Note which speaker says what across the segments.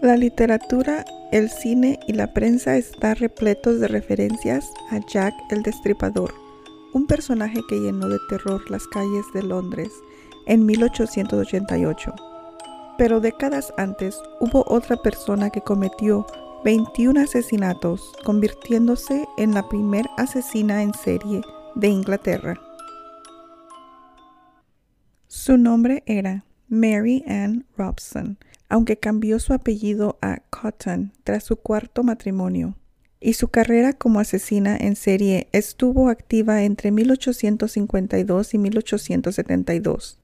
Speaker 1: La literatura, el cine y la prensa están repletos de referencias a Jack el Destripador, un personaje que llenó de terror las calles de Londres en 1888. Pero décadas antes hubo otra persona que cometió 21 asesinatos, convirtiéndose en la primer asesina en serie de Inglaterra. Su nombre era Mary Ann Robson, aunque cambió su apellido a Cotton tras su cuarto matrimonio, y su carrera como asesina en serie estuvo activa entre 1852 y 1872,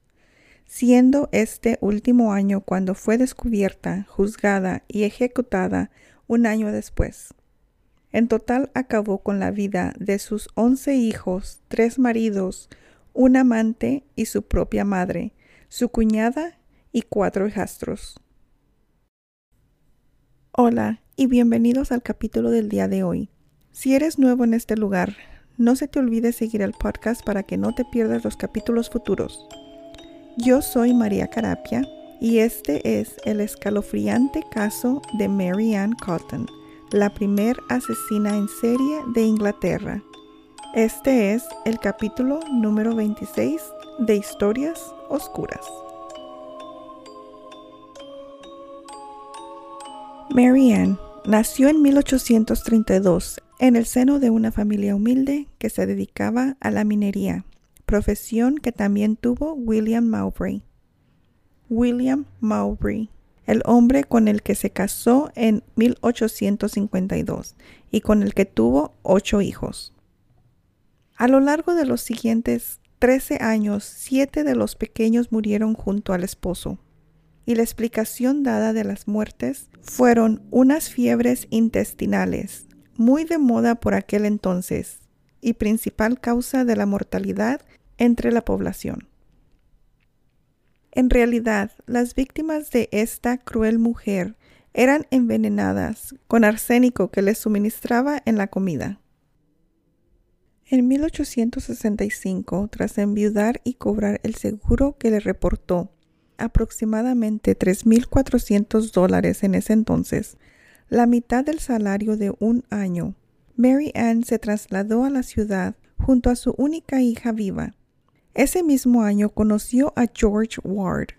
Speaker 1: siendo este último año cuando fue descubierta, juzgada y ejecutada un año después. En total acabó con la vida de sus once hijos, tres maridos, un amante y su propia madre, su cuñada y cuatro hijastros. Hola y bienvenidos al capítulo del día de hoy. Si eres nuevo en este lugar, no se te olvide seguir el podcast para que no te pierdas los capítulos futuros. Yo soy María Carapia y este es el escalofriante caso de Mary Ann Cotton, la primer asesina en serie de Inglaterra. Este es el capítulo número 26 de Historias Oscuras. Mary Ann nació en 1832 en el seno de una familia humilde que se dedicaba a la minería, profesión que también tuvo William Mowbray. William Mowbray, el hombre con el que se casó en 1852 y con el que tuvo ocho hijos. A lo largo de los siguientes 13 años, siete de los pequeños murieron junto al esposo, y la explicación dada de las muertes fueron unas fiebres intestinales, muy de moda por aquel entonces, y principal causa de la mortalidad entre la población. En realidad, las víctimas de esta cruel mujer eran envenenadas con arsénico que les suministraba en la comida. En 1865, tras enviudar y cobrar el seguro que le reportó aproximadamente 3.400 dólares en ese entonces, la mitad del salario de un año, Mary Ann se trasladó a la ciudad junto a su única hija viva, ese mismo año conoció a George Ward,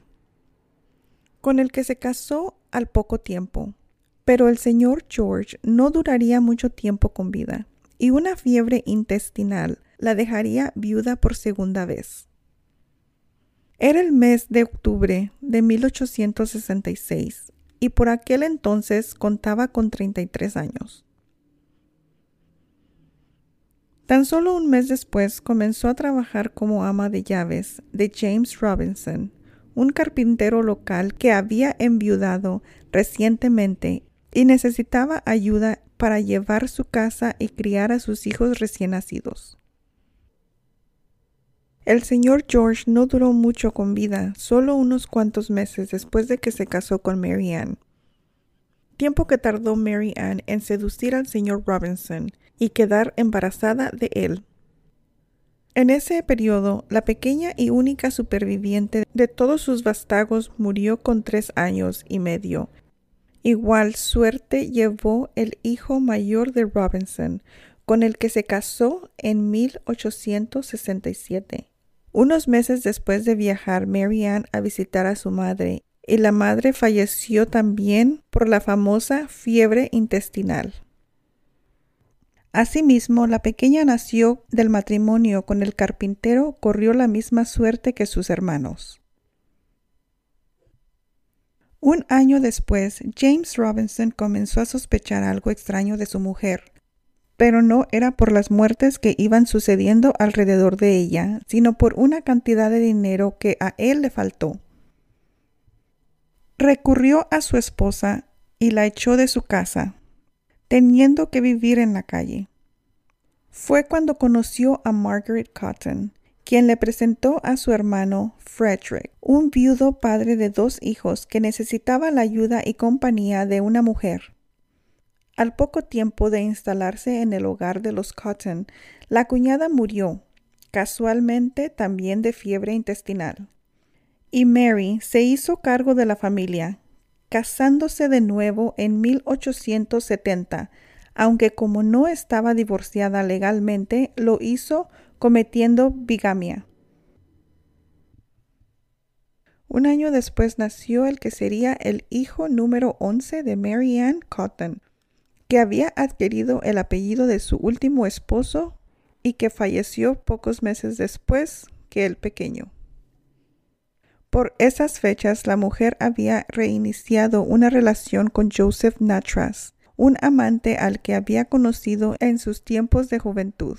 Speaker 1: con el que se casó al poco tiempo. Pero el señor George no duraría mucho tiempo con vida, y una fiebre intestinal la dejaría viuda por segunda vez. Era el mes de octubre de 1866 y por aquel entonces contaba con 33 años. Tan solo un mes después comenzó a trabajar como ama de llaves de James Robinson, un carpintero local que había enviudado recientemente y necesitaba ayuda para llevar su casa y criar a sus hijos recién nacidos. El señor George no duró mucho con vida, solo unos cuantos meses después de que se casó con Mary Ann. Tiempo que tardó Mary Ann en seducir al señor Robinson y quedar embarazada de él. En ese periodo, la pequeña y única superviviente de todos sus vástagos murió con tres años y medio. Igual suerte llevó el hijo mayor de Robinson, con el que se casó en 1867. Unos meses después de viajar Mary Ann a visitar a su madre, y la madre falleció también por la famosa fiebre intestinal. Asimismo, la pequeña nació del matrimonio con el carpintero, corrió la misma suerte que sus hermanos. Un año después, James Robinson comenzó a sospechar algo extraño de su mujer, pero no era por las muertes que iban sucediendo alrededor de ella, sino por una cantidad de dinero que a él le faltó. Recurrió a su esposa y la echó de su casa, teniendo que vivir en la calle. Fue cuando conoció a Margaret Cotton, quien le presentó a su hermano Frederick, un viudo padre de dos hijos que necesitaba la ayuda y compañía de una mujer. Al poco tiempo de instalarse en el hogar de los Cotton, la cuñada murió, casualmente también de fiebre intestinal. Y Mary se hizo cargo de la familia, casándose de nuevo en 1870, aunque como no estaba divorciada legalmente, lo hizo cometiendo bigamia. Un año después nació el que sería el hijo número 11 de Mary Ann Cotton, que había adquirido el apellido de su último esposo y que falleció pocos meses después que el pequeño. Por esas fechas la mujer había reiniciado una relación con Joseph Natras, un amante al que había conocido en sus tiempos de juventud,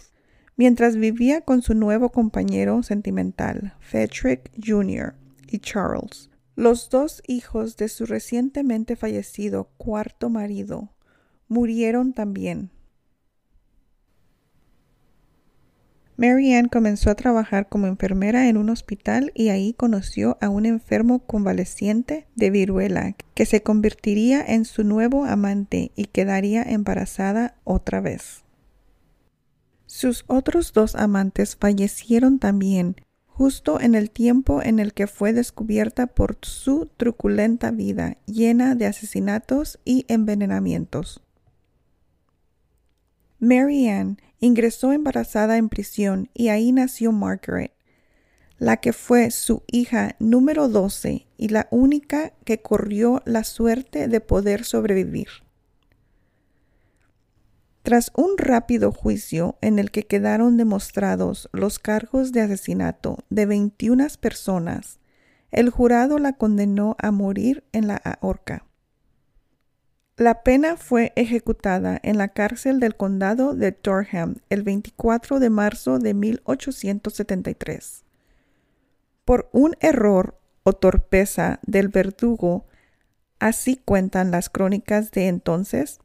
Speaker 1: mientras vivía con su nuevo compañero sentimental, Frederick Jr., y Charles, los dos hijos de su recientemente fallecido cuarto marido, murieron también. Mary Ann comenzó a trabajar como enfermera en un hospital y ahí conoció a un enfermo convaleciente de viruela que se convertiría en su nuevo amante y quedaría embarazada otra vez. Sus otros dos amantes fallecieron también justo en el tiempo en el que fue descubierta por su truculenta vida llena de asesinatos y envenenamientos. Mary Ann ingresó embarazada en prisión y ahí nació Margaret, la que fue su hija número 12 y la única que corrió la suerte de poder sobrevivir. Tras un rápido juicio en el que quedaron demostrados los cargos de asesinato de 21 personas, el jurado la condenó a morir en la horca. La pena fue ejecutada en la cárcel del condado de Durham el 24 de marzo de 1873. Por un error o torpeza del verdugo, así cuentan las crónicas de entonces,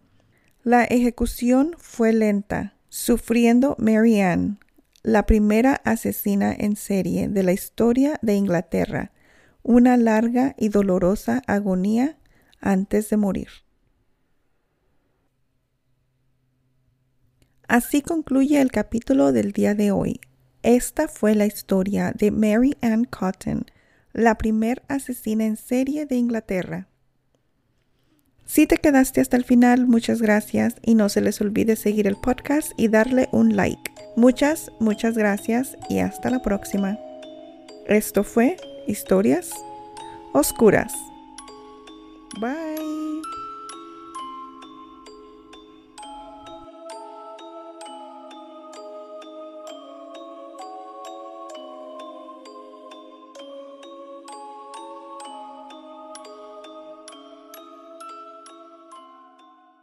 Speaker 1: la ejecución fue lenta, sufriendo Mary Ann, la primera asesina en serie de la historia de Inglaterra, una larga y dolorosa agonía antes de morir. Así concluye el capítulo del día de hoy. Esta fue la historia de Mary Ann Cotton, la primer asesina en serie de Inglaterra. Si te quedaste hasta el final, muchas gracias y no se les olvide seguir el podcast y darle un like. Muchas, muchas gracias y hasta la próxima. Esto fue Historias Oscuras. Bye.